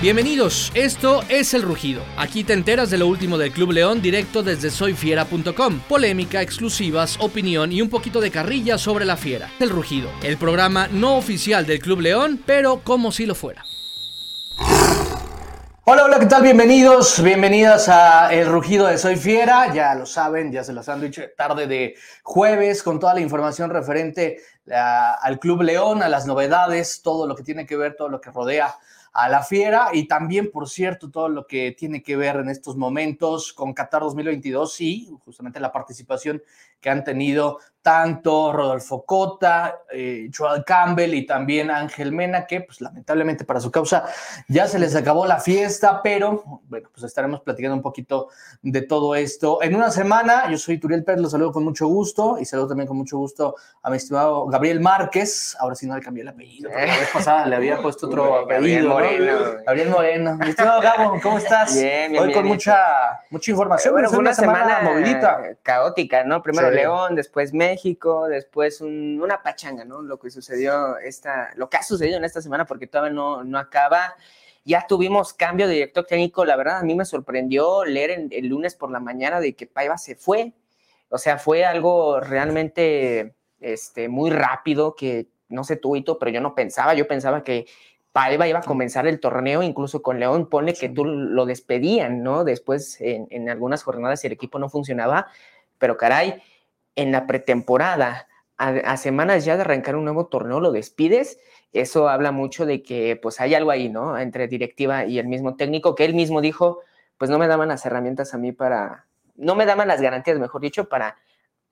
Bienvenidos, esto es El Rugido. Aquí te enteras de lo último del Club León directo desde soyfiera.com. Polémica, exclusivas, opinión y un poquito de carrilla sobre la fiera. El Rugido, el programa no oficial del Club León, pero como si lo fuera. Hola, hola, ¿qué tal? Bienvenidos, bienvenidas a El Rugido de Soy Fiera. Ya lo saben, ya se los han dicho tarde de jueves con toda la información referente al Club León, a las novedades, todo lo que tiene que ver, todo lo que rodea a la fiera y también, por cierto, todo lo que tiene que ver en estos momentos con Qatar 2022 y justamente la participación que han tenido tanto Rodolfo Cota, eh, Joel Campbell y también Ángel Mena, que pues lamentablemente para su causa ya se les acabó la fiesta, pero bueno, pues estaremos platicando un poquito de todo esto. En una semana, yo soy Turiel Pérez, lo saludo con mucho gusto y saludo también con mucho gusto a mi estimado Gabriel Márquez, ahora sí no le cambié el apellido, la vez pasada le había puesto otro apellido. Moreno. Gabriel Moreno. Mi estimado Gabo, ¿cómo estás? Bien, bien, Hoy con mucha, mucha información. Bueno, fue una, semana, movidita. Caótica, ¿no? Primero León, después México después una pachanga, ¿no? Lo que sucedió esta, lo que ha sucedido en esta semana, porque todavía no, no acaba. Ya tuvimos cambio de director técnico, la verdad a mí me sorprendió leer el lunes por la mañana de que Paiva se fue. O sea, fue algo realmente este, muy rápido que no sé tú, pero yo no pensaba, yo pensaba que Paiva iba a comenzar el torneo, incluso con León, pone que tú lo despedían, ¿no? Después en, en algunas jornadas el equipo no funcionaba, pero caray, en la pretemporada, a, semanas ya de arrancar un nuevo torneo, lo despides, eso habla mucho de que pues hay algo ahí, ¿no? Entre directiva y el mismo técnico, que él mismo dijo, pues no me daban las herramientas a mí para, no me daban las garantías, mejor dicho, para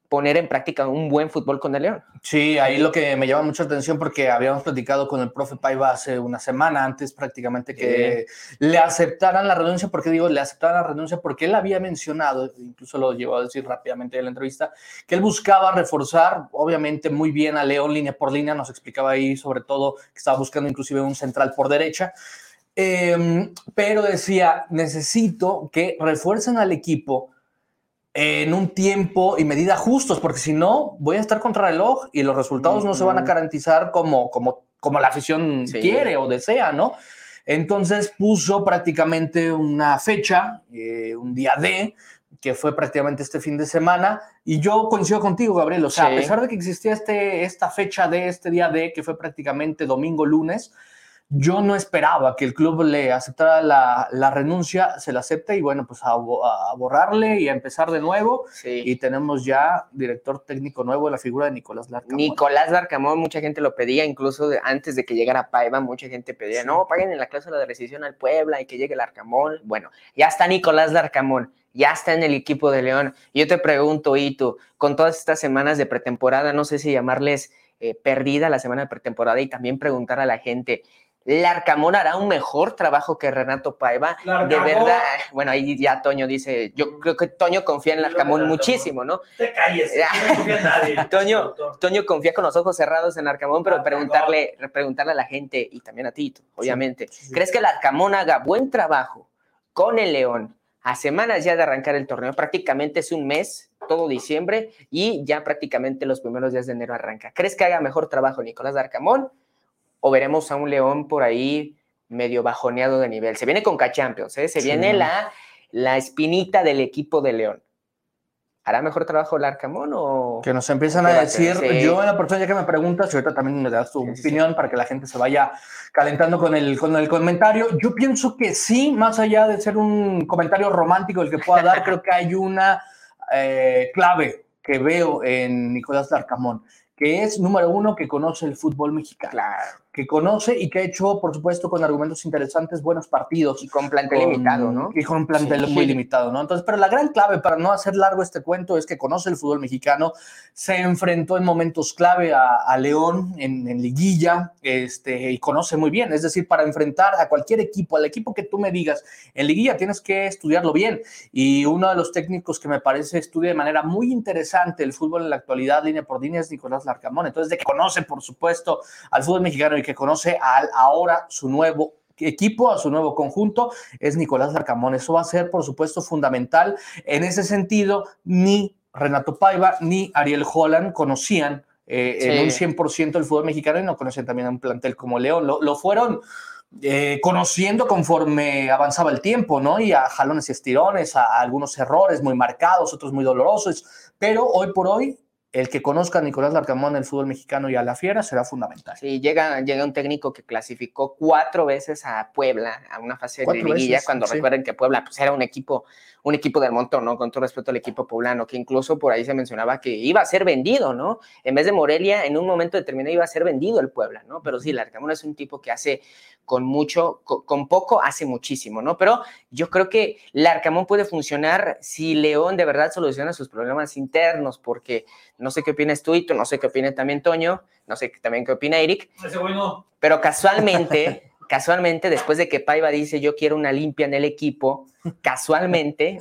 poner en práctica un buen fútbol con el León. Sí, ahí lo que me llama mucha atención porque habíamos platicado con el profe Paiva hace una semana antes prácticamente que le aceptaran la renuncia, porque digo, le aceptaran la renuncia porque él había mencionado, incluso lo llevó a decir rápidamente en la entrevista, que él buscaba reforzar, obviamente muy bien a León línea por línea, nos explicaba ahí sobre todo que estaba buscando inclusive un central por derecha, em, pero decía, necesito que refuercen al equipo en un tiempo y medida justos, porque si no, voy a estar contra el reloj y los resultados no se van a garantizar como, como, como la afición quiere o desea, ¿no? Entonces puso prácticamente una fecha, eh, un día D, que fue prácticamente este fin de semana, y yo coincido contigo, Gabriel, o sea, a pesar de que existía este, esta fecha de este día D, que fue prácticamente domingo, lunes, yo no esperaba que el club le aceptara la, renuncia, se la acepta y bueno, pues a, borrarle y a empezar de nuevo. Y tenemos ya director técnico nuevo, la figura de Nicolás Larcamón. Nicolás Larcamón, mucha gente lo pedía, incluso antes de que llegara Paiva, mucha gente pedía, no, paguen en la cláusula de rescisión al Puebla y que llegue Larcamón. Bueno, ya está Nicolás Larcamón, ya está en el equipo de León. Yo te pregunto, Ito, con todas estas semanas de pretemporada, no sé si llamarles eh, perdida la semana de pretemporada y también preguntar a la gente, Larcamón hará un mejor trabajo que Renato Paiva. De verdad, bueno, ahí ya Toño dice, yo creo que Toño confía en Larcamón muchísimo, ¿no? Te calles, no confía en nadie. Toño, Toño confía con los ojos cerrados en Larcamón, pero preguntarle, preguntarle a la gente y también a Tito, obviamente. ¿Crees que Larcamón haga buen trabajo con el León a semanas ya de arrancar el torneo? Prácticamente es un mes, todo diciembre, y ya prácticamente los primeros días de enero arranca. ¿Crees que haga mejor trabajo Nicolás Larcamón? O veremos a un León por ahí medio bajoneado de nivel. Se viene con K-Champions, ¿eh? se viene la, la espinita del equipo de León. ¿Hará mejor trabajo el Arcamón o...? Que nos empiezan a decir, yo en la persona ya que me preguntas, y ahorita también me das tu opinión para que la gente se vaya calentando con el, con el comentario, yo pienso que sí, más allá de ser un comentario romántico el que pueda dar, creo que hay una eh, clave que veo en Nicolás Arcamón, que es, número uno, que conoce el fútbol mexicano. Claro que conoce y que ha hecho, por supuesto, con argumentos interesantes, buenos partidos. Y con plantel limitado, ¿no? Y con plantel muy limitado, ¿no? Entonces, pero la gran clave, para no hacer largo este cuento, es que conoce el fútbol mexicano, se enfrentó en momentos clave a, León en, liguilla, este, y conoce muy bien. Es decir, para enfrentar a cualquier equipo, al equipo que tú me digas, en liguilla tienes que estudiarlo bien. Y uno de los técnicos que me parece estudia de manera muy interesante el fútbol en la actualidad, línea por línea, es Nicolás Larcamón. Entonces, de que conoce, por supuesto, al fútbol mexicano y que conoce al ahora su nuevo equipo, a su nuevo conjunto, es Nicolás Larcamón. Eso va a ser, por supuesto, fundamental. En ese sentido, ni Renato Paiva ni Ariel Holland conocían eh, en un 100% el fútbol mexicano y no conocían también a un plantel como León. Lo, fueron eh, conociendo conforme avanzaba el tiempo, ¿no? Y a jalones y estirones, a algunos errores muy marcados, otros muy dolorosos, pero hoy por hoy el que conozca a Nicolás Larcamón, el fútbol mexicano y a la Fiera será fundamental. Sí, llega, llega un técnico que clasificó cuatro veces a Puebla a una fase de liguilla, cuando recuerden que Puebla pues, era un equipo, un equipo del montón, ¿no? Con todo respeto al equipo poblano, que incluso por ahí se mencionaba que iba a ser vendido, ¿no? En vez de Morelia, en un momento determinado iba a ser vendido el Puebla, ¿no? Pero sí, Larcamón es un tipo que hace con mucho, con, poco hace muchísimo, ¿no? Pero yo creo que Larcamón puede funcionar si León de verdad soluciona sus problemas internos, porque no sé qué opinas tú, y tú, no sé qué opina también Toño, no sé también qué opina Eric. Pero casualmente, casualmente, después de que Paiva dice yo quiero una limpia en el equipo, casualmente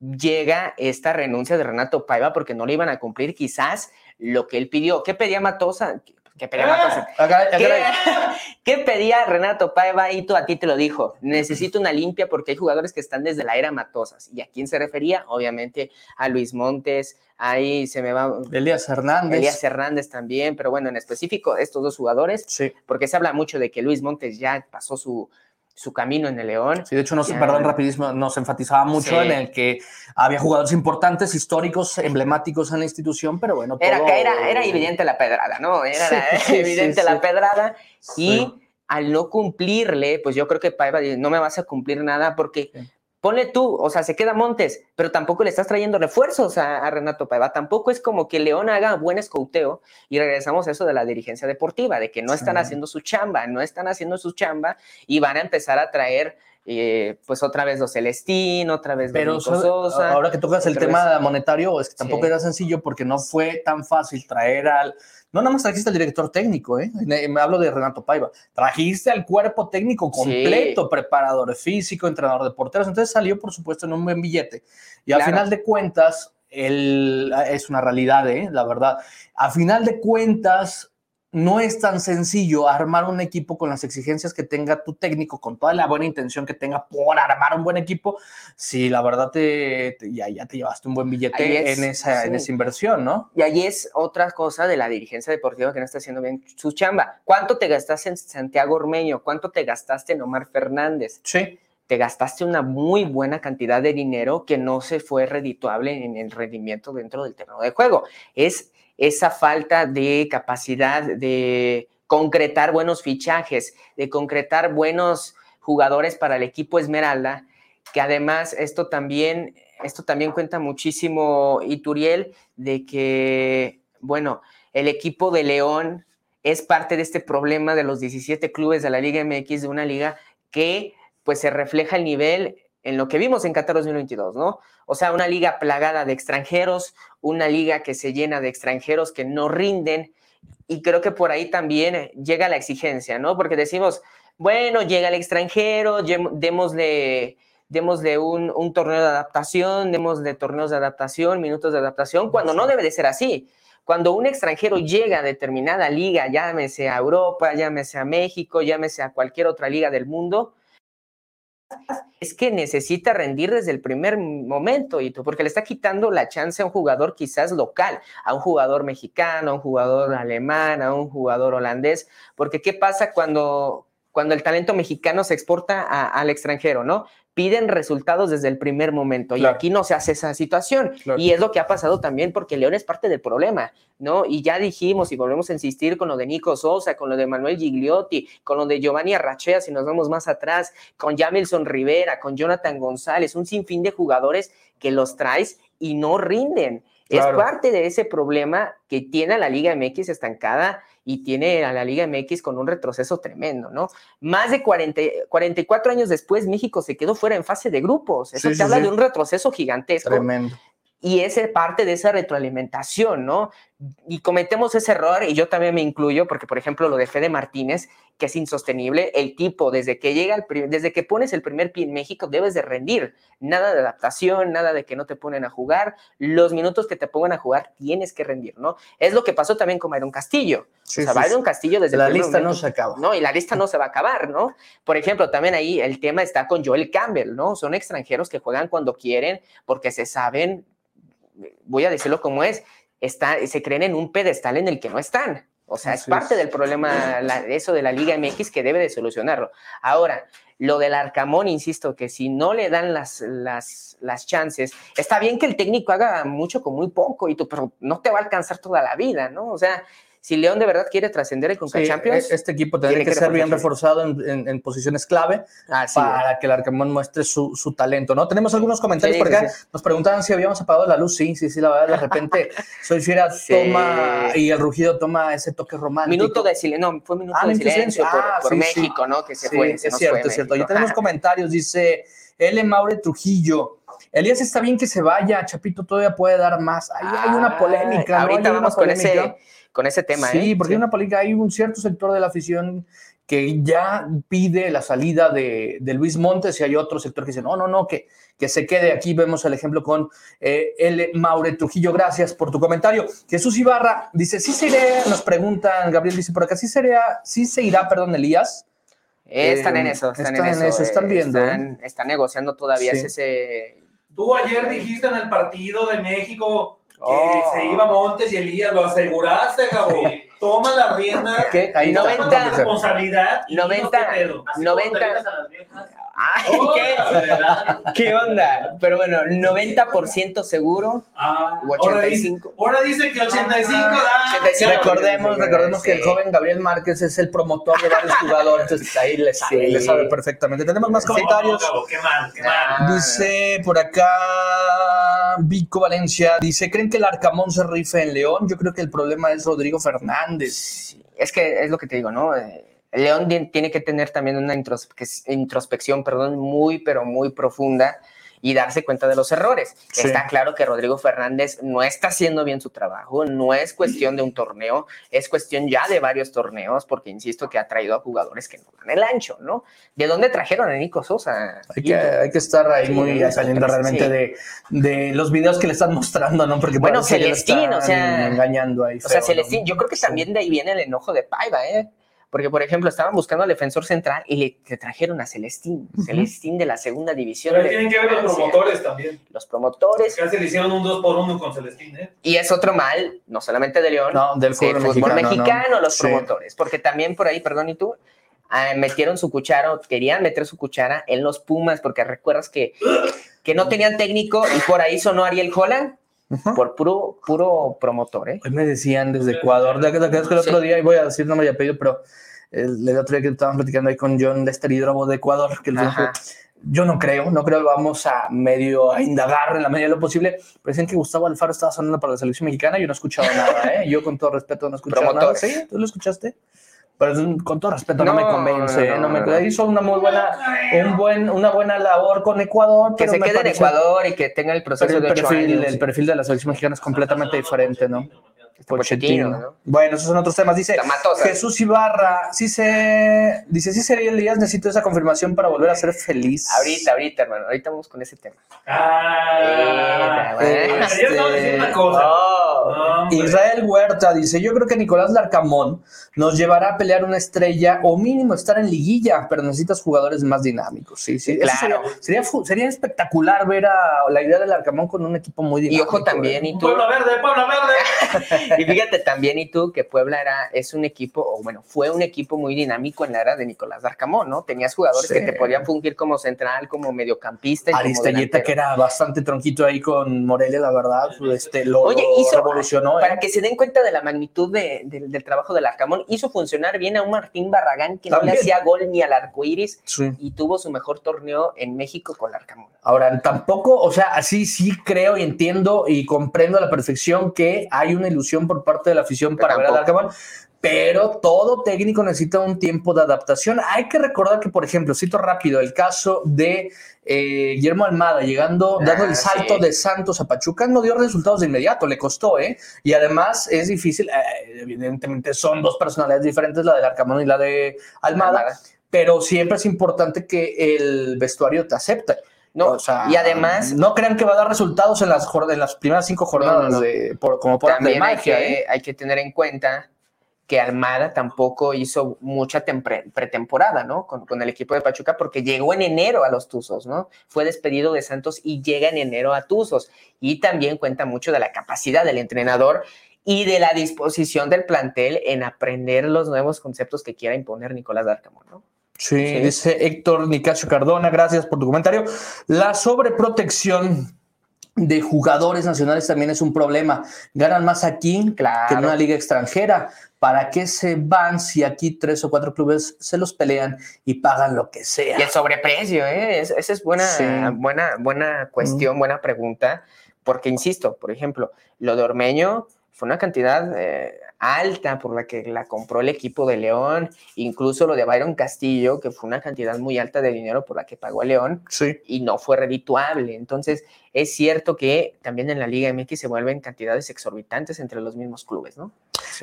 llega esta renuncia de Renato Paiva porque no le iban a cumplir quizás lo que él pidió. ¿Qué pedía Matosa? ¿Qué pedía Matosa? ¿Qué, pedía Renato Paiva? Y tú a ti te lo dijo. Necesito una limpia porque hay jugadores que están desde la era Matosas. ¿Y a quién se refería? Obviamente a Luis Montes, ahí se me va. Elías Hernández. Elías Hernández también, pero bueno, en específico estos dos jugadores, sí. porque se habla mucho de que Luis Montes ya pasó su, su camino en el León. Sí, de hecho, nos, perdón, rapidísimo, nos enfatizaba mucho en el que había jugadores importantes, históricos, emblemáticos en la institución, pero bueno. Era, era, era evidente la pedrada, ¿no? Era evidente la pedrada y al no cumplirle, pues yo creo que Paiva dice, no me vas a cumplir nada porque Ponle tú, o sea, se queda Montes, pero tampoco le estás trayendo refuerzos a, Renato Paiva. Tampoco es como que León haga buen escouteo y regresamos a eso de la dirigencia deportiva, de que no están haciendo su chamba, no están haciendo su chamba y van a empezar a traer eh, pues otra vez los Celestín, otra vez Pero Sosa. Ahora que tocas el tema monetario, es que tampoco era sencillo porque no fue tan fácil traer al no nada más trajiste al director técnico, ¿eh? Me hablo de Renato Paiva. Trajiste al cuerpo técnico completo, preparador físico, entrenador de porteros. Entonces salió, por supuesto, en un buen billete. Y al final de cuentas, él, es una realidad, ¿eh? La verdad. A final de cuentas, no es tan sencillo armar un equipo con las exigencias que tenga tu técnico, con toda la buena intención que tenga por armar un buen equipo, si la verdad te, ya, ya, te llevaste un buen billete en, esa, en esa inversión, ¿no? Y ahí es otra cosa de la dirigencia deportiva que no está haciendo bien su chamba. ¿Cuánto te gastaste en Santiago Ormeño? ¿Cuánto te gastaste en Omar Fernández? Sí. Te gastaste una muy buena cantidad de dinero que no se fue redituable en el rendimiento dentro del terreno de juego. Es esa falta de capacidad de concretar buenos fichajes, de concretar buenos jugadores para el equipo Esmeralda, que además esto también, esto también cuenta muchísimo Ituriel de que, bueno, el equipo de León es parte de este problema de los 17 clubes de la Liga MX, de una liga que pues se refleja el nivel en lo que vimos en Qatar 2022, ¿no? O sea, una liga plagada de extranjeros, una liga que se llena de extranjeros que no rinden, y creo que por ahí también llega la exigencia, ¿no? Porque decimos, bueno, llega el extranjero, démosle, démosle un, un torneo de adaptación, démosle torneos de adaptación, minutos de adaptación, cuando no debe de ser así. Cuando un extranjero llega a determinada liga, llámese a Europa, llámese a México, llámese a cualquier otra liga del mundo, es que necesita rendir desde el primer momento, y porque le está quitando la chance a un jugador quizás local, a un jugador mexicano, a un jugador alemán, a un jugador holandés, porque ¿qué pasa cuando, cuando el talento mexicano se exporta al extranjero, ¿no? Piden resultados desde el primer momento y aquí no se hace esa situación y es lo que ha pasado también porque León es parte del problema, ¿no? Y ya dijimos y volvemos a insistir con lo de Nico Sosa, con lo de Manuel Gigliotti, con lo de Giovanni Arrachea, si nos vamos más atrás, con Jamilson Rivera, con Jonathan González, un sinfín de jugadores que los traes y no rinden. Es parte de ese problema que tiene la Liga MX estancada y tiene a la Liga MX con un retroceso tremendo, ¿no? Más de 40, 44 años después, México se quedó fuera en fase de grupos. Eso te habla de un retroceso gigantesco. Tremendo y es parte de esa retroalimentación, ¿no? Y cometemos ese error, y yo también me incluyo, porque por ejemplo lo de Fede Martínez, que es insostenible, el tipo desde que llega, el desde que pones el primer pie en México, debes de rendir, nada de adaptación, nada de que no te ponen a jugar, los minutos que te pongan a jugar tienes que rendir, ¿no? Es lo que pasó también con Byron Castillo, o sea, Byron Castillo desde la lista no se acaba. No, y la lista no se va a acabar, ¿no? Por ejemplo, también ahí el tema está con Joel Campbell, ¿no? Son extranjeros que juegan cuando quieren porque se saben voy a decirlo como es, está, se creen en un pedestal en el que no están. O sea, es parte del problema, eso de la Liga MX que debe de solucionarlo. Ahora, lo del Arcamón, insisto, que si no le dan las, las, las chances, está bien que el técnico haga mucho con muy poco, y tú, pero no te va a alcanzar toda la vida, ¿no? O sea, si León de verdad quiere trascender el Conca Champions. E-, este equipo tendría que, ser bien reforzado en, posiciones clave para que el Arcamón muestre su, talento, ¿no? Tenemos algunos comentarios por acá. Nos preguntaban si habíamos apagado la luz. Sí, sí, sí, la verdad, de repente Soy Fiera toma y el rugido toma ese toque romántico. Minuto de silencio, no, fue minuto ah, de silencio por, ah, México, ¿no? Que se fue. es cierto, es cierto. Ya tenemos comentarios, dice L. Maure Trujillo. Elías está bien que se vaya, Chapito todavía puede dar más. Ahí hay una ah, polémica. Ahorita vamos con ese con ese tema. Sí, ¿eh? porque hay una política, hay un cierto sector de la afición que ya pide la salida de, Luis Montes y hay otro sector que dice, no, no, no, que, que se quede aquí. Vemos el ejemplo con eh, L. Maure Trujillo, gracias por tu comentario. Jesús Ibarra dice, sí se irá, nos preguntan, Gabriel dice por acá, sí, sería, sí se irá, perdón, Elías. están en eso, están, en, eso, están eh, viendo. Están, negociando todavía ese... Tú ayer dijiste en el partido de México Oh. se iba Montes y Elías, lo aseguraste, cabrón. Toma la rienda. ¿Qué? Ahí 90, la responsabilidad. 90, 90. Ay, ¿qué? ¿Qué onda? Pero bueno, 90% seguro. Ah, o 85. Ahora dice, que 85 da. recordemos, recordemos que el joven Gabriel Márquez es el promotor de varios jugadores. Entonces ahí le sabe, le sabe perfectamente. Tenemos más comentarios. qué mal, qué mal. Dice por acá Vico Valencia. Dice: ¿Creen que el Arcamón se rife en León? Yo creo que el problema es Rodrigo Fernández. Es que es lo que te digo, ¿no? Eh, León tiene que tener también una introspección, perdón, muy, pero muy profunda y darse cuenta de los errores. Está claro que Rodrigo Fernández no está haciendo bien su trabajo, no es cuestión de un torneo, es cuestión ya de varios torneos, porque insisto que ha traído a jugadores que no dan el ancho, ¿no? ¿De dónde trajeron a Nico Sosa? Hay que, estar ahí muy saliendo realmente de, de, los videos que le están mostrando, ¿no? Porque bueno, Celestín, o sea, engañando ahí. o sea, Celestín, yo creo que también de ahí viene el enojo de Paiva, ¿eh? Porque, por ejemplo, estaban buscando al defensor central y le, trajeron a Celestín, Celestín de la segunda división. Pero tienen que ver los promotores también. Los promotores. Casi le hicieron un 2 por 1 con Celestín, ¿eh? Y es otro mal, no solamente de León, no, del fútbol, mexicano, los promotores. Porque también por ahí, perdón, y tú, ah, metieron su cuchara, querían meter su cuchara en los Pumas, porque recuerdas que, que no tenían técnico y por ahí sonó Ariel Holland. Por puro, puro promotor, ¿eh? Hoy me decían desde Ecuador, de, que el otro día, y voy a decir, no me había pedido, pero el, el, otro día que estábamos platicando ahí con John Lester Hidrobo de Ecuador, que yo no creo, no creo, vamos a medio a indagar en la medida de lo posible. Pero dicen que Gustavo Alfaro estaba sonando para la selección mexicana, yo no he escuchado nada, ¿eh? Yo con todo respeto no he escuchado nada. ¿Sí? ¿Tú lo escuchaste? Pero con todo respeto no, me convence, no, me hizo una muy buena, un buen, una buena labor con Ecuador. Que se quede en Ecuador y que tenga el proceso el de perfil, El perfil de la selección mexicana es completamente diferente, ¿no? Pochettino. Bueno, esos son otros temas. Dice Jesús Ibarra, sí se, dice, sí sería Elías, necesito esa confirmación para volver a ser feliz. Ahorita, ahorita, hermano, ahorita vamos con ese tema. Ah, este, una cosa. Israel Huerta dice, yo creo que Nicolás Larcamón nos llevará a pelear una estrella o mínimo estar en liguilla, pero necesitas jugadores más dinámicos. Sí, sí, claro. Sería, sería, espectacular ver a la idea del Larcamón con un equipo muy dinámico. Y ojo también, ¿y tú? Pueblo Verde, Pueblo Verde. y fíjate también, y tú, que Puebla era, es un equipo, o bueno, fue un equipo muy dinámico en la era de Nicolás Larcamón, ¿no? Tenías jugadores que te podían fungir como central, como mediocampista. Aristelleta, que era bastante tronquito ahí con Morelia, la verdad, este, lo, Oye, hizo, revolucionó. Para ¿eh? que se den cuenta de la magnitud del trabajo de Larcamón, hizo funcionar bien a un Martín Barragán que no le hacía gol ni al arco iris y tuvo su mejor torneo en México con Larcamón. Ahora, tampoco, o sea, así sí creo y entiendo y comprendo a la perfección que hay una ilusión por parte de la afición para ver a Larcamón, pero todo técnico necesita un tiempo de adaptación. Hay que recordar que, por ejemplo, cito rápido el caso de eh, Guillermo Almada llegando, dando el ah, salto de Santos a Pachuca, no dio resultados de inmediato, le costó, ¿eh? Y además es difícil, eh, evidentemente son dos personalidades diferentes, la del Arcamón y la de Almada, pero siempre es importante que el vestuario te acepte. No, y además. No crean que va a dar resultados en las, en las primeras cinco jornadas, De, por, como por También hay, que, ¿eh? hay que tener en cuenta que Almada tampoco hizo mucha pretemporada, ¿no? Con, con, el equipo de Pachuca, porque llegó en enero a los Tuzos, ¿no? Fue despedido de Santos y llega en enero a Tuzos. Y también cuenta mucho de la capacidad del entrenador y de la disposición del plantel en aprender los nuevos conceptos que quiera imponer Nicolás Darcamón, ¿no? Sí, dice Héctor Nicasio Cardona, gracias por tu comentario. La sobreprotección de jugadores nacionales también es un problema. Ganan más aquí que en una liga extranjera. ¿Para qué se van si aquí tres o cuatro clubes se los pelean y pagan lo que sea? Y el sobreprecio, ¿eh? esa es buena, buena, buena cuestión, buena pregunta, porque insisto, por ejemplo, lo de Ormeño fue una cantidad eh, alta por la que la compró el equipo de León, incluso lo de Byron Castillo, que fue una cantidad muy alta de dinero por la que pagó a León sí. y no fue redituable. Entonces, es cierto que también en la Liga MX se vuelven cantidades exorbitantes entre los mismos clubes, ¿no?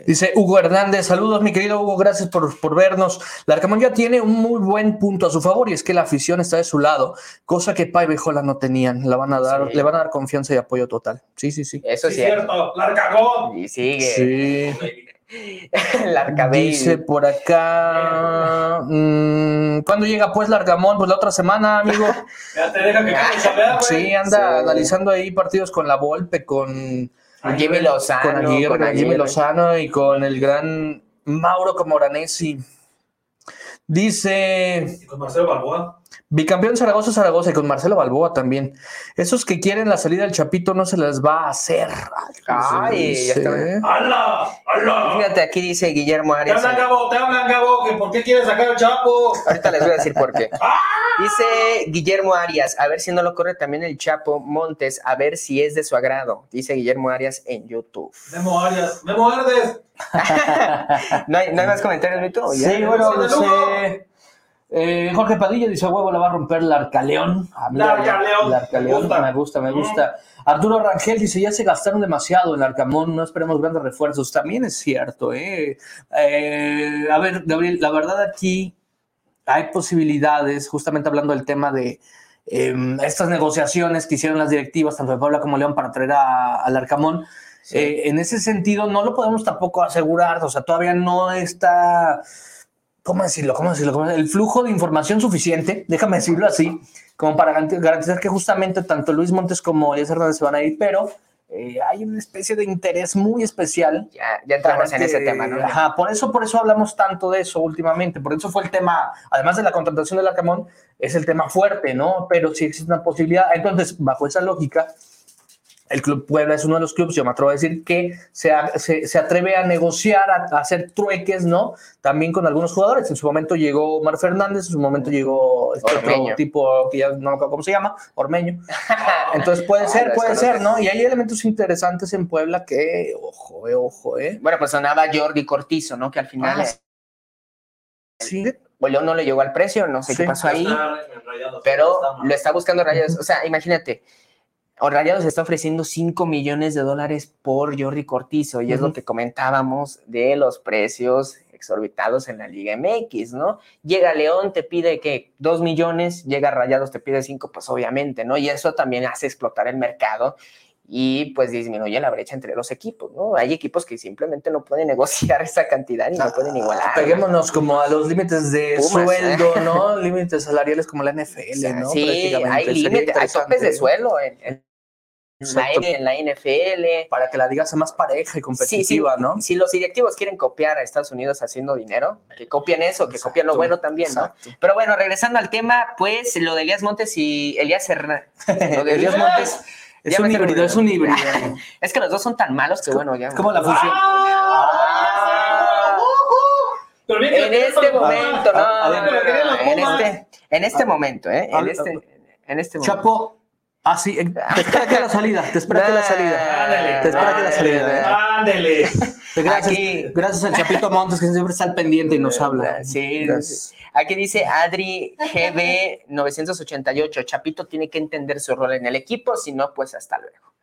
Dice Hugo Hernández, saludos mi querido Hugo, gracias por, por vernos. Larcamón ya tiene un muy buen punto a su favor y es que la afición está de su lado, cosa que Pai y Jola no tenían. La van a dar, Le van a dar confianza y apoyo total. Sí, sí, sí. Eso es cierto. Larcamón. Y sigue. Sí. Dice por acá. Mmm, ¿Cuándo llega pues Largamón? Pues la otra semana, amigo. ya te deja que Sí, anda analizando ahí partidos con la Volpe, con Jimmy Lozano. Con, Jimmy Lozano y con el gran Mauro Comoranesi. Dice. ¿Y con Marcelo Balboa? Bicampeón Zaragoza, Zaragoza y con Marcelo Balboa también. Esos que quieren la salida del Chapito no se les va a hacer. Ay, ya está. ¡Hala! ¡Hala! Fíjate, aquí dice Guillermo Arias. Te hablan, Gabo, te hablan, Gabo, que por qué quieres sacar al Chapo. Ahorita les voy a decir por qué. ¡Ah! Dice Guillermo Arias, a ver si no lo corre también el Chapo Montes, a ver si es de su agrado. Dice Guillermo Arias en YouTube. Memo Arias, Memo Ardes. ¿No, hay, ¿No hay más comentarios, Mito? Sí, bueno, dice... Eh, Jorge Padilla dice, huevo, la va a romper la Arcaleón. Ah, Arcaleón. me gusta, me gusta. Arturo Rangel dice, ya se gastaron demasiado en Arcamón, no esperemos grandes refuerzos. También es cierto, ¿eh? eh a ver, Gabriel, la verdad aquí hay posibilidades, justamente hablando del tema de em, estas negociaciones que hicieron las directivas, tanto de Puebla como León, para traer al Arcamón. Eh, en ese sentido, no lo podemos tampoco asegurar, o sea, todavía no está ¿cómo decirlo? ¿Cómo decirlo? El flujo de información suficiente, déjame decirlo así, como para garantizar que justamente tanto Luis Montes como Elías Hernández se van a ir, pero eh, hay una especie de interés muy especial. Ya, ya entramos en ese tema, ¿no? Ajá, por eso, por eso hablamos tanto de eso últimamente, por eso fue el tema, además de la contratación del Arcamón, es el tema fuerte, ¿no? Pero sí existe una posibilidad. Entonces, bajo esa lógica, el Club Puebla es uno de los clubes, yo me atrevo a decir, que se, se, atreve a negociar, a, hacer trueques, ¿no? También con algunos jugadores. En su momento llegó Omar Fernández, en su momento llegó este otro tipo que ya no me acuerdo cómo se llama, Ormeño. Entonces puede ser, puede ser, ¿no? Y hay elementos interesantes en Puebla que, ojo, eh, ojo, eh. Bueno, pues sonaba Jordi Cortizo, ¿no? Que al final. Ah, sí. Bueno, no le llegó al precio, no sé qué pasó ahí, pero lo está buscando Rayos. O sea, imagínate, Rayados está ofreciendo 5 millones de dólares por Jordi Cortizo y es lo que comentábamos de los precios exorbitados en la Liga MX, ¿no? Llega León, te pide que 2 millones, llega Rayados, te pide 5, pues obviamente, ¿no? Y eso también hace explotar el mercado y pues disminuye la brecha entre los equipos, ¿no? Hay equipos que simplemente no pueden negociar esa cantidad y no, pueden igualar. Peguémonos como a los límites de sueldo, ¿no? límites salariales como la NFL, ¿no? Sí, hay límites, hay topes de suelo en, la, NFL. Para que la liga sea más pareja y competitiva, ¿no? Si los directivos quieren copiar a Estados Unidos haciendo dinero, que copien eso, que copien lo bueno también, ¿no? Pero bueno, regresando al tema, pues lo de Elías Montes y Elías Hernández. Lo de Elías Montes. Es un híbrido, es un híbrido. es que los dos son tan malos que bueno, ya. Es como la fusión. en este momento, no, en este, en este momento, ¿eh? En este, en este momento. Chapo, Ah, sí, te espera que la salida, te espera que la salida. Ándale, te espera que la salida. Ándale. Gracias, Aquí, gracias al Chapito Montes que siempre está al pendiente y nos habla. Sí, Aquí dice Adri GB 988, Chapito tiene que entender su rol en el equipo, si no, pues hasta luego.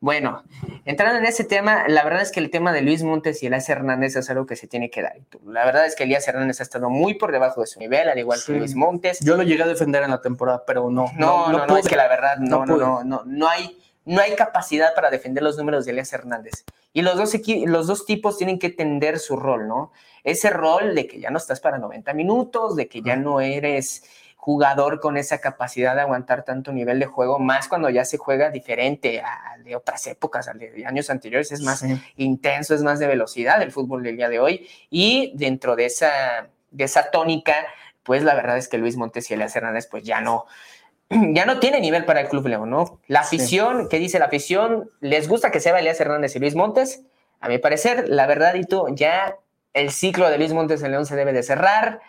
Bueno, entrando en ese tema, la verdad es que el tema de Luis Montes y Elías Hernández es algo que se tiene que dar. La verdad es que Elías Hernández ha estado muy por debajo de su nivel, al igual que Luis Montes. Yo lo llegué a defender en la temporada, pero no. No, no, no, es que la verdad, no, no, no, no, no, hay, no hay capacidad para defender los números de Elías Hernández. Y los dos, los dos tipos tienen que tender su rol, ¿no? Ese rol de que ya no estás para 90 minutos, de que ya no eres jugador con esa capacidad de aguantar tanto nivel de juego, más cuando ya se juega diferente al de otras épocas, al de años anteriores, es más intenso, es más de velocidad el fútbol del día de hoy. Y dentro de esa, de esa tónica, pues la verdad es que Luis Montes y Elias Hernández, pues ya no, ya no tiene nivel para el Club León, ¿no? La afición, ¿qué dice la afición? ¿Les gusta que sea Elias Hernández y Luis Montes? A mi parecer, la verdad, tú ya el ciclo de Luis Montes en León se debe de cerrar,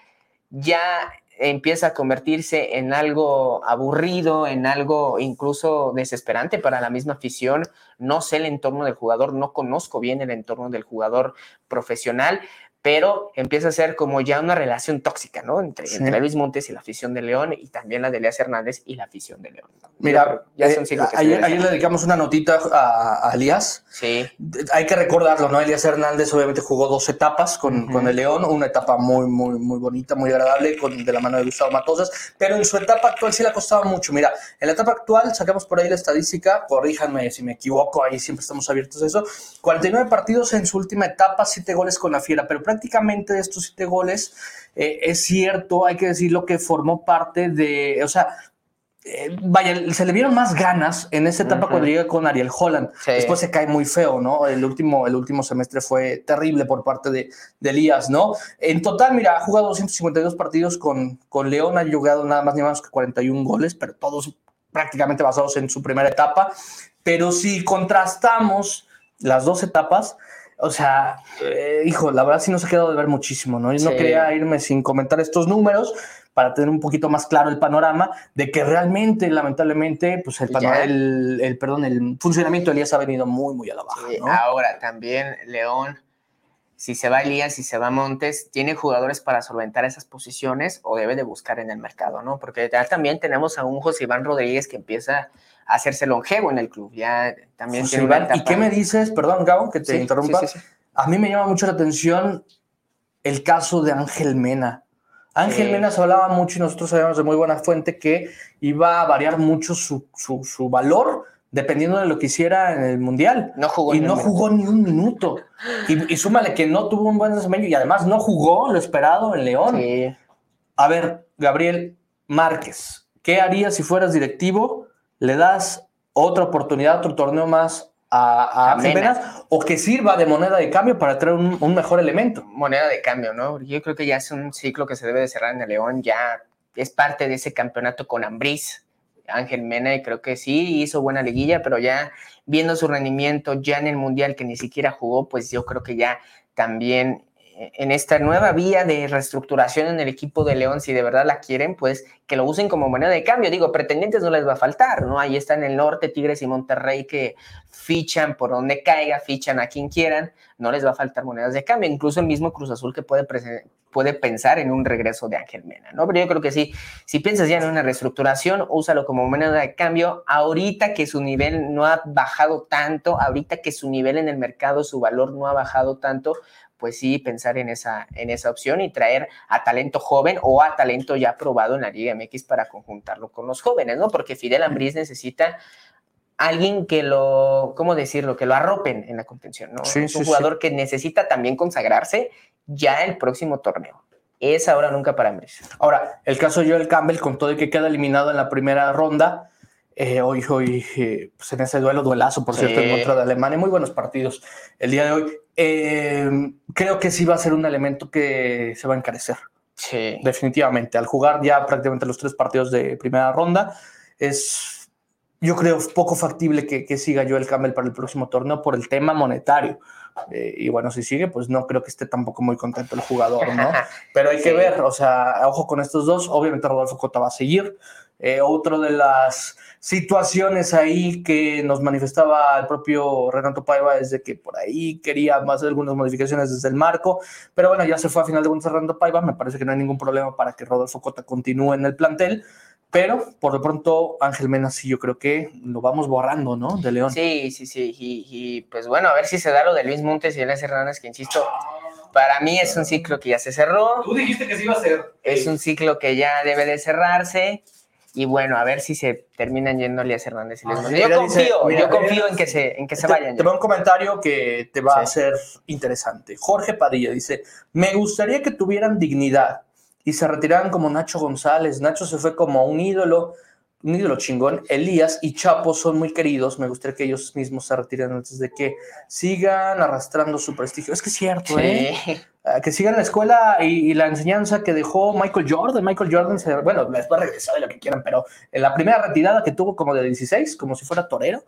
ya empieza a convertirse en algo aburrido, en algo incluso desesperante para la misma afición. No sé el entorno del jugador, no conozco bien el entorno del jugador profesional, pero empieza a ser como ya una relación tóxica, ¿no? Entre, Luis Montes y la afición de León y también la de Elias Hernández y la afición de León. Mira, ya eh, ayer, le dedicamos una notita a, Elias. Sí. Hay que recordarlo, ¿no? Elias Hernández obviamente jugó dos etapas con, con, el León, una etapa muy, muy, muy bonita, muy agradable, con, de la mano de Gustavo Matosas, pero en su etapa actual sí le ha costado mucho. Mira, en la etapa actual, sacamos por ahí la estadística, corríjanme si me equivoco, ahí siempre estamos abiertos a eso, 49 partidos en su última etapa, 7 goles con la Fiera, pero prácticamente de estos siete goles, eh, es cierto, hay que decirlo que formó parte de, o sea, eh, vaya, se le vieron más ganas en esa etapa cuando llega con Ariel Holland. Después se cae muy feo, ¿no? El último, el último semestre fue terrible por parte de, de Elías, ¿no? En total, mira, ha jugado 252 partidos con, con León, ha jugado nada más ni menos que 41 goles, pero todos prácticamente basados en su primera etapa. Pero si contrastamos las dos etapas, o sea, eh, hijo, la verdad sí nos ha quedado de ver muchísimo, ¿no? Yo no quería irme sin comentar estos números para tener un poquito más claro el panorama de que realmente, lamentablemente, pues el, el, perdón, el funcionamiento de Elías ha venido muy, muy a la baja. Ahora también León, si se va Elías, si se va Montes, ¿tiene jugadores para solventar esas posiciones o debe de buscar en el mercado, no? Porque ya también tenemos a un José Iván Rodríguez que empieza hacerse longevo en el club. Ya también ¿Y qué me dices? Perdón, Gabo, que te interrumpa. a mí me llama mucho la atención el caso de Ángel Mena. Ángel Mena se hablaba mucho y nosotros sabíamos de muy buena fuente que iba a variar mucho su, su, valor dependiendo de lo que hiciera en el Mundial. No jugó y no jugó ni un minuto. Y, y, súmale que no tuvo un buen desempeño y además no jugó lo esperado en León. A ver, Gabriel Márquez, ¿qué harías si fueras directivo le das otra oportunidad, otro torneo más a, a o que sirva de moneda de cambio para traer un, mejor elemento. Moneda de cambio, ¿no? Yo creo que ya es un ciclo que se debe de cerrar en el León, ya es parte de ese campeonato con Ambriz, Ángel Mena, y creo que sí, hizo buena liguilla, pero ya viendo su rendimiento ya en el Mundial que ni siquiera jugó, pues yo creo que ya también en esta nueva vía de reestructuración en el equipo de León, si de verdad la quieren, pues que lo usen como moneda de cambio. Digo, pretendientes no les va a faltar, ¿no? Ahí está en el norte Tigres y Monterrey que fichan por donde caiga, fichan a quien quieran, no les va a faltar monedas de cambio. Incluso el mismo Cruz Azul que puede, puede pensar en un regreso de Ángel Mena, ¿no? Pero yo creo que sí, si piensas ya en una reestructuración, úsalo como moneda de cambio. Ahorita que su nivel no ha bajado tanto, ahorita que su nivel en el mercado, su valor no ha bajado tanto, pues sí pensar en esa, en esa opción y traer a talento joven o a talento ya probado en la Liga MX para conjuntarlo con los jóvenes, ¿no? Porque Fidel Ambriz necesita alguien que lo, ¿cómo decirlo? Que lo arropen en la contención, ¿no? es un jugador que necesita también consagrarse ya el próximo torneo. Es ahora nunca para Ambriz. Ahora, el caso de Joel Campbell, con todo y que queda eliminado en la primera ronda, eh, hoy, hoy eh, pues en ese duelo, duelazo, por cierto, en contra de Alemania, muy buenos partidos el día de hoy. Eh, creo que sí va a ser un elemento que se va a encarecer. Sí. Definitivamente. Al jugar ya prácticamente los tres partidos de primera ronda, es, yo creo, poco factible que, que siga Joel Campbell para el próximo torneo por el tema monetario. y bueno, si sigue, pues no creo que esté tampoco muy contento el jugador, ¿no? Pero hay que ver, o sea, ojo con estos dos. Obviamente Rodolfo Cota va a seguir. Otro de las situaciones ahí que nos manifestaba el propio Renato Paiva desde que por ahí quería hacer algunas modificaciones desde el marco, pero bueno, ya se fue a final de cuentas Renato Paiva, me parece que no hay ningún problema para que Rodolfo Cota continúe en el plantel, pero por lo pronto Ángel Mena sí yo creo que lo vamos borrando, ¿no? De León. Sí, sí, sí, y, pues bueno, a ver si se da lo de Luis Montes y Elias Hernández, que insisto, para mí es un ciclo que ya se cerró. Tú dijiste que sí iba a ser. Es un ciclo que ya debe de cerrarse. Y bueno, a ver si se terminan yendo Elías Hernández y les ah, Yo confío, yo confío en que se, en que se vayan. Te, un comentario que te va a ser interesante. Jorge Padilla dice: Me gustaría que tuvieran dignidad y se retiraran como Nacho González. Nacho se fue como un ídolo, un ídolo chingón. Elías y Chapo son muy queridos. Me gustaría que ellos mismos se retiren antes de que sigan arrastrando su prestigio. Es que es cierto, ¿eh? Que sigan la escuela y, la enseñanza que dejó Michael Jordan. Michael Jordan, se, bueno, después regresó de lo que quieran, pero en la primera retirada que tuvo como de 16, como si fuera torero,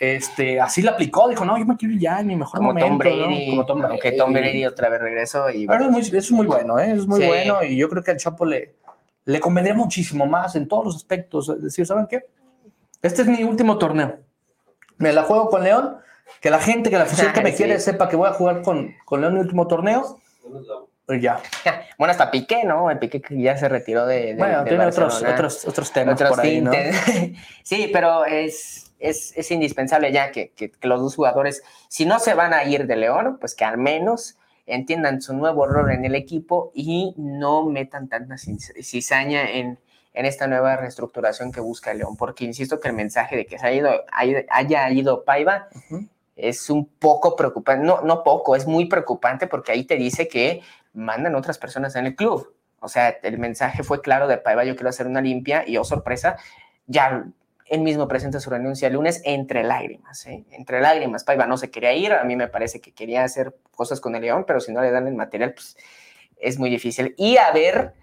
este, así la aplicó, dijo, no, yo me quiero ya en mi mejor como momento. Tom Brady, Como Tom Brady. Aunque Tom Brady otra vez regresó. Y bueno. es, muy, es muy bueno, ¿eh? es muy bueno y yo creo que al Chapo le, le convendría muchísimo más en todos los aspectos. Es decir, ¿saben qué? Este es mi último torneo. Me la juego con León. Que la gente, que la afición que me quiere sepa que voy a jugar con, con León mi último torneo. Pues ya. Bueno, hasta Piqué, ¿no? El Piqué que ya se retiró de. bueno, tiene otros, otros, otros temas por ahí, ¿no? sí, pero es, es, es indispensable ya que, que, que, los dos jugadores, si no se van a ir de León, pues que al menos entiendan su nuevo rol en el equipo y no metan tanta cizaña en, en esta nueva reestructuración que busca León, porque insisto que el mensaje de que se haya ido, haya ido Paiva es un poco preocupante, no, no poco, es muy preocupante porque ahí te dice que mandan otras personas en el club. O sea, el mensaje fue claro de Paiva, yo quiero hacer una limpia y oh sorpresa, ya él mismo presenta su renuncia el lunes entre lágrimas, ¿eh? entre lágrimas. Paiva no se quería ir, a mí me parece que quería hacer cosas con el León, pero si no le dan el material, pues es muy difícil. Y a ver,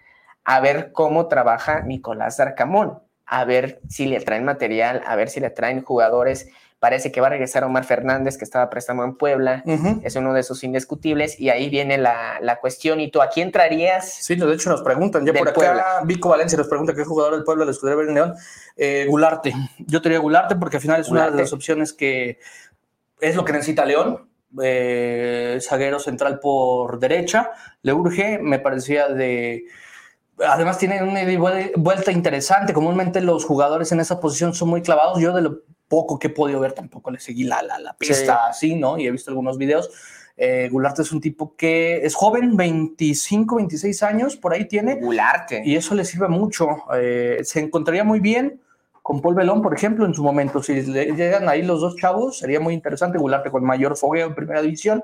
a ver cómo trabaja Nicolás Darcamón, a ver si le traen material, a ver si le traen jugadores Parece que va a regresar Omar Fernández, que estaba prestando en Puebla. Es uno de esos indiscutibles. Y ahí viene la, la, cuestión. ¿Y tú a quién traerías? Sí, de hecho nos preguntan. Ya por acá Vico Valencia nos pregunta qué jugador del Puebla le escudería ver en León. Eh, Gularte. Yo diría Gularte porque al final es una de las opciones que es lo que necesita León. Eh, zaguero central por derecha. Le urge, me parecía de además tiene una vuelta interesante. Comúnmente los jugadores en esa posición son muy clavados. Yo de lo poco que he podido ver, tampoco le seguí la, la, la pista así, ¿no? Y he visto algunos videos. Eh, Gularte es un tipo que es joven, 25, 26 años, por ahí tiene. Gularte. Y eso le sirve mucho. Eh, se encontraría muy bien con Paul Belón, por ejemplo, en su momento. Si llegan ahí los dos chavos, sería muy interesante. Gularte con mayor fogueo en primera división.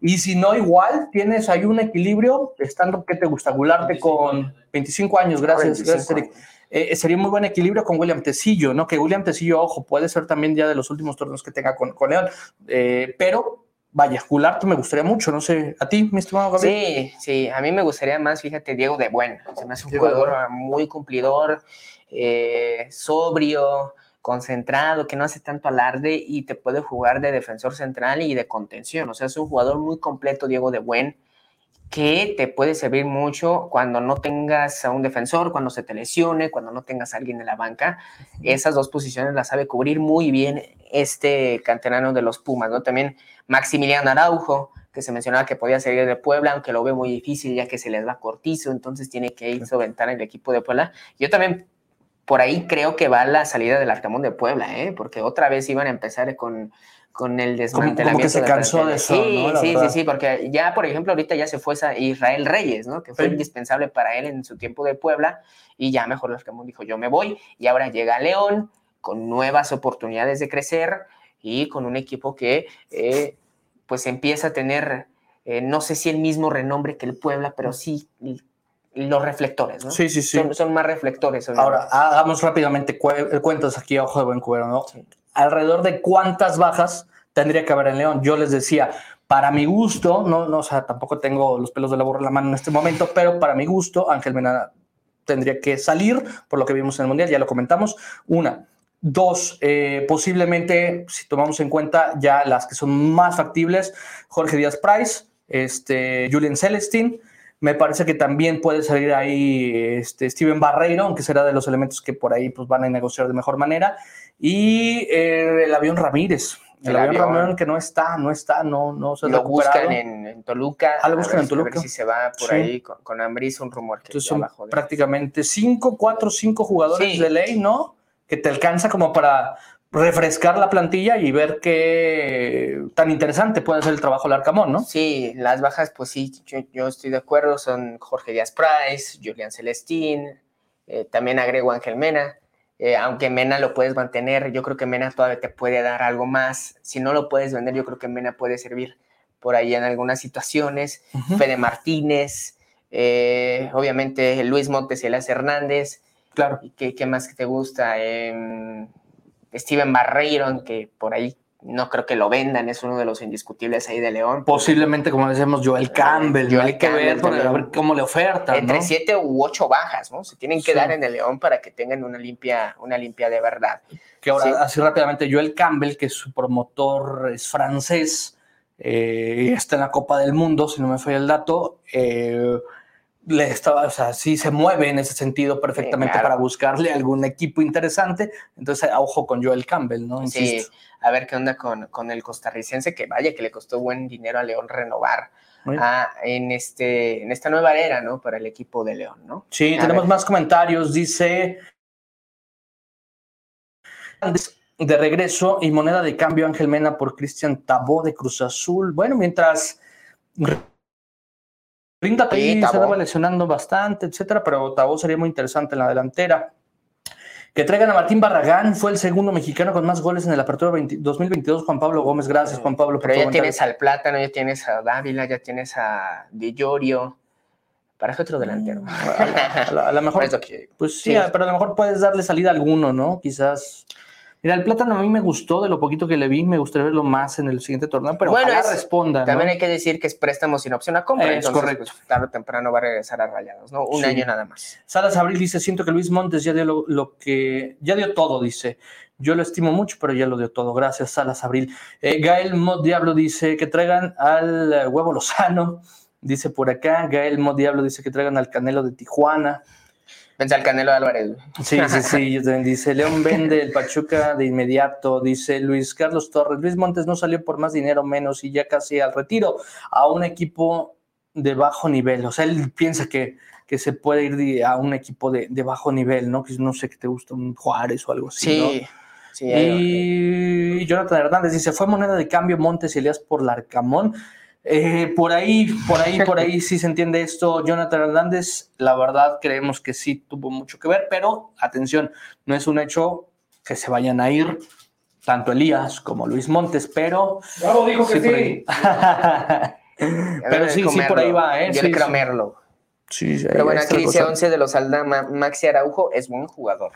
Y si no, igual tienes ahí un equilibrio, estando que te gusta, Gularte con 25 años, gracias, gracias Eric. Eh, sería muy buen equilibrio con William Tecillo, ¿no? Que William Tecillo, ojo, puede ser también ya de los últimos torneos que tenga con, con León, eh, pero vaya, Gularte me gustaría mucho, no sé, a ti, mi estimado Gabriel. Sí, sí, a mí me gustaría más, fíjate, Diego de Buen, se me hace un jugador muy cumplidor, eh, sobrio, concentrado, que no hace tanto alarde y te puede jugar de defensor central y de contención, o sea, es un jugador muy completo, Diego de Buen que te puede servir mucho cuando no tengas a un defensor, cuando se te lesione, cuando no tengas a alguien en la banca. Esas dos posiciones las sabe cubrir muy bien este canterano de los Pumas, ¿no? También Maximiliano Araujo, que se mencionaba que podía salir de Puebla, aunque lo ve muy difícil ya que se les va cortizo, entonces tiene que ir a el equipo de Puebla. Yo también por ahí creo que va la salida del Arcamón de Puebla, ¿eh? porque otra vez iban a empezar con con el desmantelamiento. Como que se cansó de eso, sí, Sí, sí, sí, porque ya, por ejemplo, ahorita ya se fue a Israel Reyes, ¿no? Que fue indispensable para él en su tiempo de Puebla, y ya mejor los Camón dijo, yo me voy, y ahora llega León con nuevas oportunidades de crecer y con un equipo que eh, pues empieza a tener, eh, no sé si el mismo renombre que el Puebla, pero sí los reflectores, ¿no? Sí, sí, sí. Son, más reflectores. Ahora, hagamos rápidamente cuentas aquí, ojo de buen cubero, ¿no? Alrededor de cuántas bajas tendría que haber en León. Yo les decía, para mi gusto, no, no, o sea, tampoco tengo los pelos de la burra en la mano en este momento, pero para mi gusto, Ángel Mena tendría que salir, por lo que vimos en el Mundial, ya lo comentamos. Una. Dos, eh, posiblemente, si tomamos en cuenta ya las que son más factibles, Jorge Díaz Price, este, Julian Celestin, me parece que también puede salir ahí este, Steven Barreiro, aunque será de los elementos que por ahí pues, van a negociar de mejor manera. Y eh, el avión Ramírez. El, avión, Ramírez que no está, no está, no, no se ha Lo buscan en, Toluca. Ah, lo buscan en Toluca. A ver si se va por ahí con, con Ambris, un rumor que son prácticamente cinco, cuatro, cinco jugadores de ley, ¿no? Que te alcanza como para refrescar la plantilla y ver qué tan interesante puede ser el trabajo del Arcamón, ¿no? Sí, las bajas, pues sí, yo, estoy de acuerdo, son Jorge Díaz Price, Julián Celestín, eh, también agrego Ángel Mena, eh, aunque Mena lo puedes mantener, yo creo que Mena todavía te puede dar algo más. Si no lo puedes vender, yo creo que Mena puede servir por ahí en algunas situaciones. Fede Martínez, Eh, obviamente Luis Montes y Elias Hernández. Claro. ¿Qué, qué más te gusta? Em, Steven Barreiro, que por ahí no creo que lo vendan, es uno de los indiscutibles ahí de León. Posiblemente, como decíamos, Joel Campbell, Joel hay que ver, a ver cómo le oferta. Entre siete u ocho bajas, ¿no? Se tienen que dar en el León para que tengan una limpia, una limpia de verdad. Que ahora, así rápidamente, Joel Campbell, que su promotor es francés, eh, está en la Copa del Mundo, si no me falla el dato, eh, le estaba, o sea, sí se mueve en ese sentido perfectamente para buscarle algún equipo interesante. Entonces, ojo con Joel Campbell, ¿no? Sí, a ver qué onda con, con, el costarricense, que vaya que le costó buen dinero a León renovar. en, este, en esta nueva era, ¿no? Para el equipo de León, ¿no? Sí, tenemos más comentarios. Dice de regreso y moneda de cambio Ángel Mena por Cristian Tabó de Cruz Azul. Bueno, mientras Rinda sí, se estaba lesionando bastante, etcétera, pero Tabó sería muy interesante en la delantera. Que traigan a Martín Barragán, fue el segundo mexicano con más goles en el Apertura 2022. Juan Pablo Gómez, gracias Juan Pablo. Por pero ya tienes al Plátano, ya tienes a Dávila, ya tienes a Di Llorio. ¿Para qué otro delantero? Mm, a lo mejor, pues sí, pero a lo mejor puedes darle salida a alguno, ¿no? Quizás. Mira, el plátano a mí me gustó, de lo poquito que le vi, me gustaría verlo más en el siguiente torneo, pero bueno, ojalá responda. También hay que decir que es préstamo sin opción a compra, es correcto. Pues, tarde o temprano va a regresar a Rayados, ¿no? Un año nada más. Salas Abril dice, siento que Luis Montes ya dio lo, que, ya dio todo, dice. Yo lo estimo mucho, pero ya lo dio todo. Gracias, Salas Abril. Eh, Gael Mod Diablo dice que traigan al eh, huevo Lozano. Dice por acá, Gael Mod Diablo dice que traigan al Canelo de Tijuana. Pensé al Canelo Álvarez. Sí, sí, sí, yo también dice León vende el Pachuca de inmediato, dice Luis Carlos Torres. Luis Montes no salió por más dinero menos y ya casi al retiro a un equipo de bajo nivel. O sea, él piensa que, que se puede ir a un equipo de, bajo nivel, ¿no? Que no sé que te gusta un Juárez o algo así. Sí. Sí, y Jonathan Hernández dice, fue moneda de cambio Montes y Elías por Larcamón. Eh, por ahí, por ahí, por ahí sí se entiende esto. Jonathan Hernández, la verdad creemos que sí tuvo mucho que ver, pero atención, no es un hecho que se vayan a ir tanto Elías como Luis Montes, pero... Bravo, dijo que sí. pero sí, sí, por ahí va, ¿eh? Yo le creo Sí, pero bueno, aquí dice 11 de los Aldama, Maxi Araujo es buen jugador.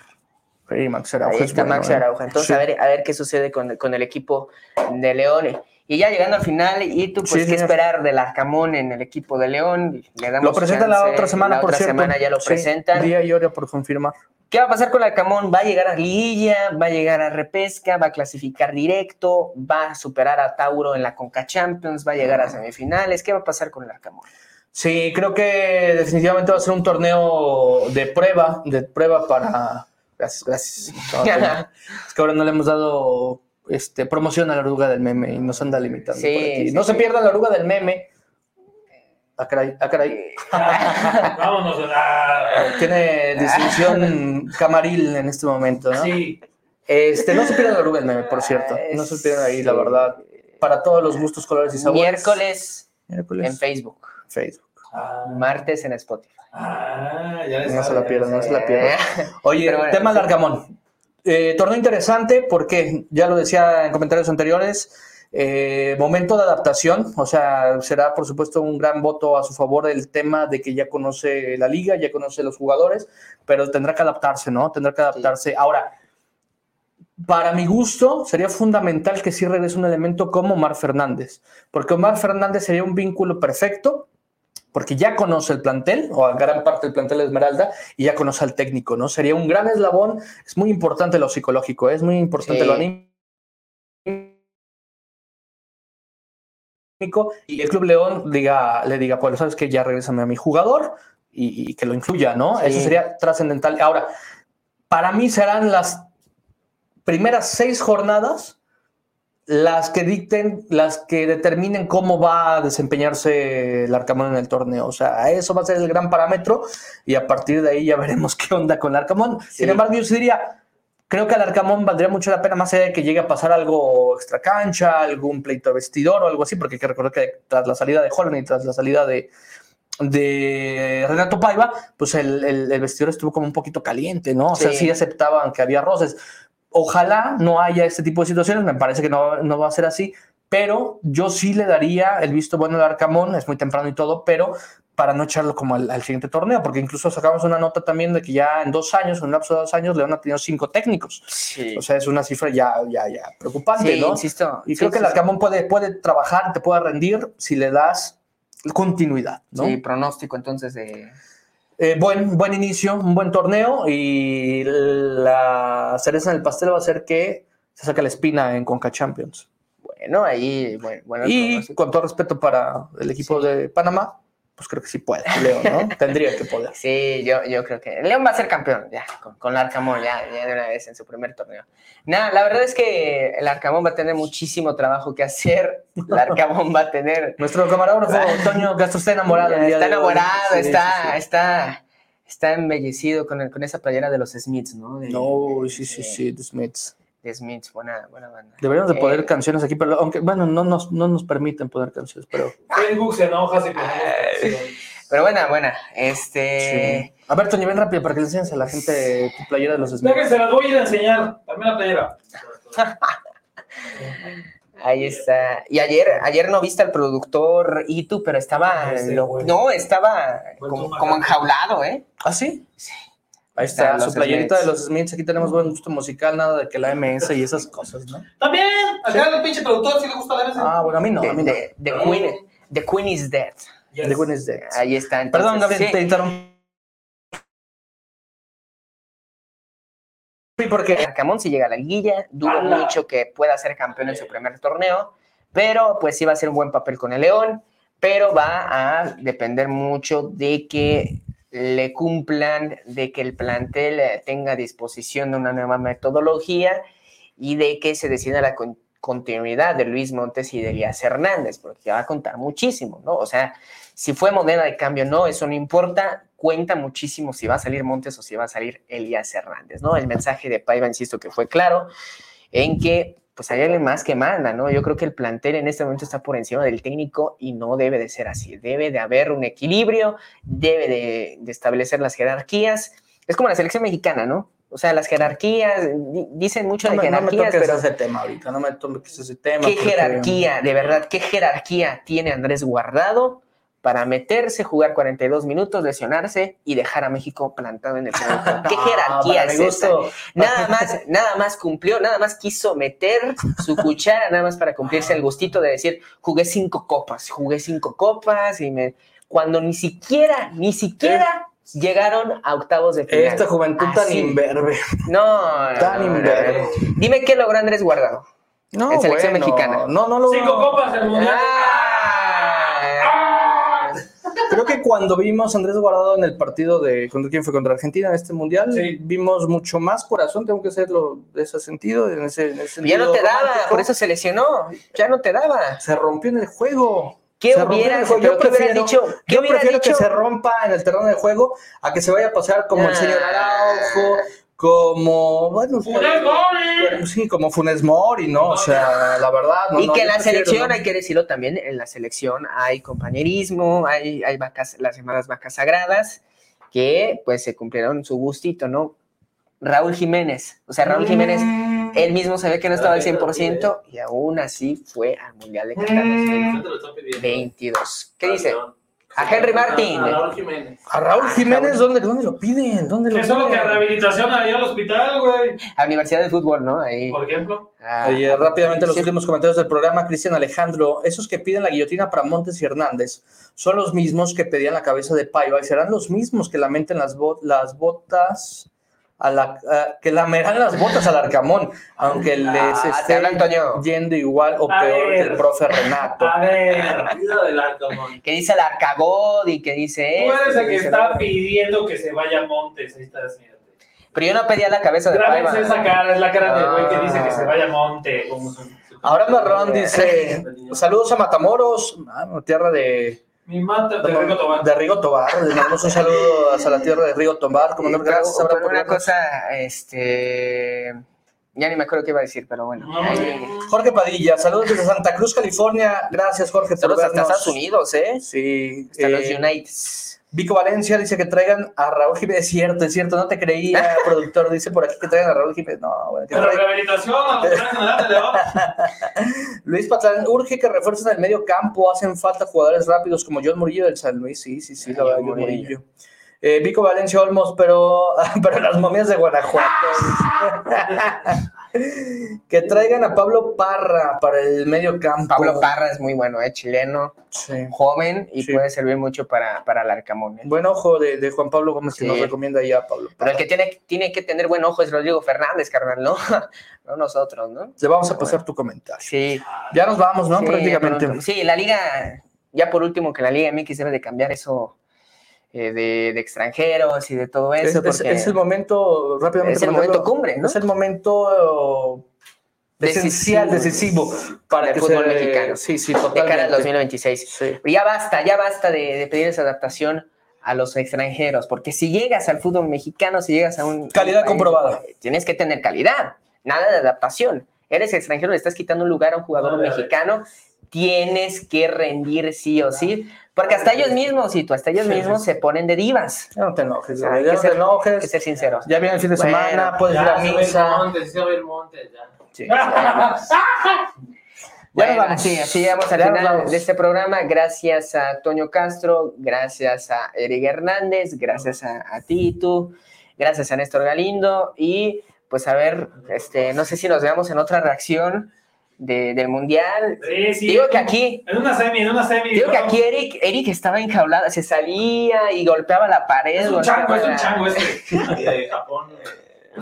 Sí, Maxi Araujo. Ahí está Maxi ¿eh? Araujo. Entonces, a, ver, a ver qué sucede con, con el equipo de León. Y ya llegando al final, y tú, pues, ¿qué esperar del Arcamón en el equipo de León? Le damos lo presentan la otra semana, la por otra semana ya lo presentan. Día y hora por confirmar. ¿Qué va a pasar con el Arcamón? ¿Va a llegar a Liguilla? ¿Va a llegar a Repesca? ¿Va a clasificar directo? ¿Va a superar a Tauro en la Conca Champions? ¿Va a llegar a semifinales? ¿Qué va a pasar con el Arcamón? Sí, creo que definitivamente va a ser un torneo de prueba, de prueba para... Gracias, gracias. es que ahora no le hemos dado este, promociona la oruga del meme y nos anda limitando. no se pierdan la oruga del meme. Ah, caray, ah, caray. Vámonos. A... Tiene distinción camaril en este momento, ¿no? Sí. Este, no se pierdan la oruga del meme, por cierto. No se pierdan ahí, la verdad. Para todos los gustos, colores y sabores. Miércoles, en Facebook. Facebook. Ah. Martes en Spotify. Ah, ya no se la pierdan, no se la pierdan. Oye, tema Largamón. Eh, torneo interesante porque, ya lo decía en comentarios anteriores, eh, momento de adaptación, o sea, será por supuesto un gran voto a su favor el tema de que ya conoce la liga, ya conoce los jugadores, pero tendrá que adaptarse, ¿no? Tendrá que adaptarse. Ahora, para mi gusto, sería fundamental que sí regrese un elemento como Omar Fernández, porque Omar Fernández sería un vínculo perfecto porque ya conoce el plantel, o a gran parte del plantel de Esmeralda, y ya conoce al técnico, ¿no? Sería un gran eslabón, es muy importante lo psicológico, es muy importante lo anímico. Y el Club León diga, le diga, pues sabes que ya regresame a mi jugador y, que lo incluya, ¿no? Eso sería trascendental. Ahora, para mí serán las primeras seis jornadas las que dicten, las que determinen cómo va a desempeñarse el Arcamón en el torneo. O sea, eso va a ser el gran parámetro y a partir de ahí ya veremos qué onda con el Arcamón. Sin embargo, yo diría, creo que al Arcamón valdría mucho la pena, más allá de que llegue a pasar algo extra cancha, algún pleito de vestidor o algo así, porque hay que recordar que tras la salida de Holland y tras la salida de, de Renato Paiva, pues el, vestidor estuvo como un poquito caliente, ¿no? O sea, sí aceptaban que había roces. Ojalá no haya este tipo de situaciones, me parece que no, va a ser así, pero yo sí le daría el visto bueno al Arcamón, es muy temprano y todo, pero para no echarlo como al, siguiente torneo, porque incluso sacamos una nota también de que ya en dos años, en un lapso de dos años, León ha tenido cinco técnicos. O sea, es una cifra ya, ya, ya preocupante, ¿no? Insisto. Y creo que el Arcamón puede, puede trabajar, te puede rendir si le das continuidad, ¿no? Sí, pronóstico entonces de... Eh, buen, buen inicio, un buen torneo y la cereza en el pastel va a ser que se saca la espina en Conca Champions. Bueno, ahí, bueno. y con todo respeto para el equipo de Panamá, pues creo que sí puede, León, ¿no? Tendría que poder. Sí, yo, yo creo que León va a ser campeón, ya, con, con el Arcamón, ya, ya de una vez en su primer torneo. Nada, la verdad es que el Arcamón va a tener muchísimo trabajo que hacer. El Arcamón va a tener. Nuestro camarógrafo, Antonio Castro, está enamorado. está enamorado, está, está, está embellecido con, el, con esa playera de los Smiths, ¿no? no, sí, sí, sí, de Smiths de Smiths, buena, buena banda. Deberíamos de poner eh, canciones aquí, pero aunque, bueno, no nos, no nos permiten poner canciones, pero... Facebook se enoja si Pero buena, buena. Este... A ver, Tony, ven rápido para que le enseñes a la gente tu playera de los Smiths. que se las voy a ir a enseñar. También la playera. Ahí está. Y ayer, ayer no viste al productor Itu, pero estaba. no, estaba como, como, enjaulado, ¿eh? ¿Ah, sí? Sí. Ahí está, su playerita de los Smiths. Aquí tenemos buen gusto musical, nada de que la MS y esas cosas, ¿no? También, acá el pinche productor sí le gusta la MS. Ah, bueno, a mí no, a mí no. The, Queen, the Queen is Dead. The Queen is Dead. Ahí está. Entonces, Perdón, Gabriel, te interrumpí. Porque Arcamón si llega a la liguilla, dudo mucho que pueda ser campeón en su primer torneo, pero pues sí va a ser un buen papel con el León, pero va a depender mucho de que le cumplan, de que el plantel eh, tenga disposición de una nueva metodología y de que se decida la continuidad de Luis Montes y de Elías Hernández, porque va a contar muchísimo, ¿no? O sea, si fue moneda de cambio no, eso no importa, cuenta muchísimo si va a salir Montes o si va a salir Elías Hernández, ¿no? El mensaje de Paiva, insisto, que fue claro, en que pues hay alguien más que manda, ¿no? Yo creo que el plantel en este momento está por encima del técnico y no debe de ser así. Debe de haber un equilibrio, debe de, establecer las jerarquías. Es como la selección mexicana, ¿no? O sea, las jerarquías, dicen mucho de jerarquías. No me toques ese tema ahorita, no me toques ese tema. ¿Qué jerarquía, de verdad, qué jerarquía tiene Andrés Guardado para meterse, jugar 42 minutos, lesionarse y dejar a México plantado en el segundo. ¿Qué jerarquía es esa? Nada más, nada más cumplió, nada más quiso meter su cuchara, nada más para cumplirse el gustito de decir, jugué cinco copas, jugué cinco copas y me... Cuando ni siquiera, ni siquiera llegaron a octavos de final. Esta juventud tan imberbe. No, no Tan imberbe. Dime qué logró Andrés Guardado. No, en selección mexicana. No, no lo Cinco copas el mundial. Creo que cuando vimos a Andrés Guardado en el partido de contra quién fue contra Argentina en este mundial, vimos mucho más corazón, tengo que hacerlo de ese sentido, en ese, Ya no te daba, por eso se lesionó, ya no te daba. Se rompió en el juego. ¿Qué hubiera Yo prefiero, dicho? yo prefiero que se rompa en el terreno de juego a que se vaya a pasar como el señor Araujo, como, bueno, Funes Mori. sí, como Funes Mori, ¿no? O sea, la verdad. No, y que en la selección, hay que decirlo también, en la selección hay compañerismo, hay, hay vacas, las llamadas vacas sagradas, que pues se cumplieron su gustito, ¿no? Raúl Jiménez, o sea, Raúl Jiménez, mm. él mismo se ve que no estaba al 100% y aún así fue al Mundial de Qatar 2022. Mm. ¿Qué dice? A Henry Martin. A Raúl Jiménez. A Raúl Jiménez, ¿dónde, dónde lo piden? ¿Dónde lo Eso es lo que a rehabilitación ahí al hospital, güey. A Universidad de Fútbol, ¿no? Ahí. Por ejemplo. Ah, rápidamente los últimos comentarios del programa, Cristian Alejandro, esos que piden la guillotina para Montes y Hernández son los mismos que pedían la cabeza de Paiva y serán los mismos que lamenten las, las botas a la, que lamerán las botas al Arcamón, aunque les ah, esté yendo igual o peor que el profe Renato. A ver, del Arcamón. Que dice el Arcagod y que dice. Tú eres el que está pidiendo que se vaya Montes. Ahí está, Pero yo no pedía la cabeza de Paiva. esa cara, es la cara de güey que dice que se vaya Monte. Ahora Marrón dice: Saludos a Matamoros, tierra de mi mata de Rigo Tobar. De Rigo Tobar. Le mandamos un saludo a la tierra de Rigo Tobar. Como no, gracias. Por una cosa, este... Ya ni me acuerdo qué iba a decir, pero bueno. Jorge Padilla, saludos desde Santa Cruz, California. Gracias, Jorge. Saludos hasta Estados Unidos, ¿eh? Sí. Hasta los eh, United. Vico Valencia dice que traigan a Raúl Jiménez. Es cierto, es cierto, no te creía, productor. Dice por aquí que traigan a Raúl Jiménez. No, bueno, que Pero rehabilitación. Luis Patlán, urge que refuercen el medio campo. Hacen falta jugadores rápidos como John Murillo del San Luis. Sí, sí, sí, la verdad, John Murillo. Eh, Vico Valencia Olmos, pero, pero las momias de Guanajuato. que traigan a Pablo Parra para el medio campo. Pablo Parra es muy bueno, es chileno, Sí. joven y Sí. puede servir mucho para, para el Arcamón. ¿eh? Buen ojo de, de Juan Pablo Gómez que nos recomienda ya a Pablo Pero Parra. el que tiene, tiene que tener buen ojo es Rodrigo Fernández, carnal, ¿no? no nosotros, ¿no? Le vamos a pasar tu comentario. Sí. Ya nos vamos, ¿no? Prácticamente. pero- Sí, la liga, ya por último, que la Liga MX debe de cambiar eso eh, de, de extranjeros y de todo Es, eso. es- porque es el momento, rápidamente. es el momento cumbre, ¿no? Es el momento eh, esencial, decisivo para que fútbol se- mexicano. Sí, sí, de cara al totalmente. 2026. Sí. Pero ya basta, ya basta de, de pedir esa adaptación a los extranjeros, porque si llegas al fútbol mexicano, si llegas a un... Calidad país, comprobada. Tienes que tener calidad, nada de adaptación. Eres extranjero, le estás quitando un lugar a un jugador mexicano, tienes que rendir sí o sí, porque hasta ellos mismos, y tú, hasta ellos Sí, mismos se ponen de divas. No te enojes, O sea, ya que no te ser- Hay que enojes. ser sinceros. Ya viene el fin de Bueno, semana, puedes ir a misa. monte, se ve el monte, ya. Sí. Bueno, vamos. así, así llegamos al final de este programa. Gracias a Toño Castro, gracias a Eric Hernández, gracias a, a Tito, gracias a Néstor Galindo y pues a ver, este, no sé si nos veamos en otra reacción de- del Mundial. Sí, sí. Digo que aquí, En una semi, en una semi. digo que aquí Eric, Eric estaba enjaulado, se salía y golpeaba la pared. Es un chango, es un la- chango este. De Japón. eh,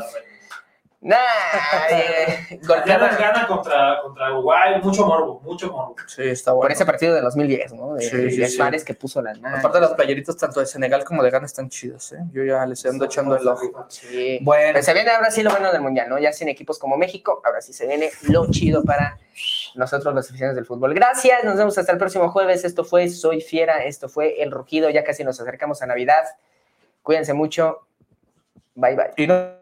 Nah, eh, Gana, contra, contra Uruguay, mucho morbo, mucho morbo. Sí, está bueno. por ese partido de 2010, ¿no? De, Sí, de sí, que puso las manos. Aparte las playeritas tanto de Senegal como de Ghana están chidas, ¿eh? Yo ya les ando echando el ojo. Sí. Bueno, Pues se viene ahora sí lo bueno del mundial, ¿no? Ya sin equipos como México, ahora sí se viene lo chido para nosotros los aficionados del fútbol. Gracias, nos vemos hasta el próximo jueves. Esto fue Soy Fiera, esto fue El Rugido, ya casi nos acercamos a Navidad. Cuídense mucho. Bye bye. y no-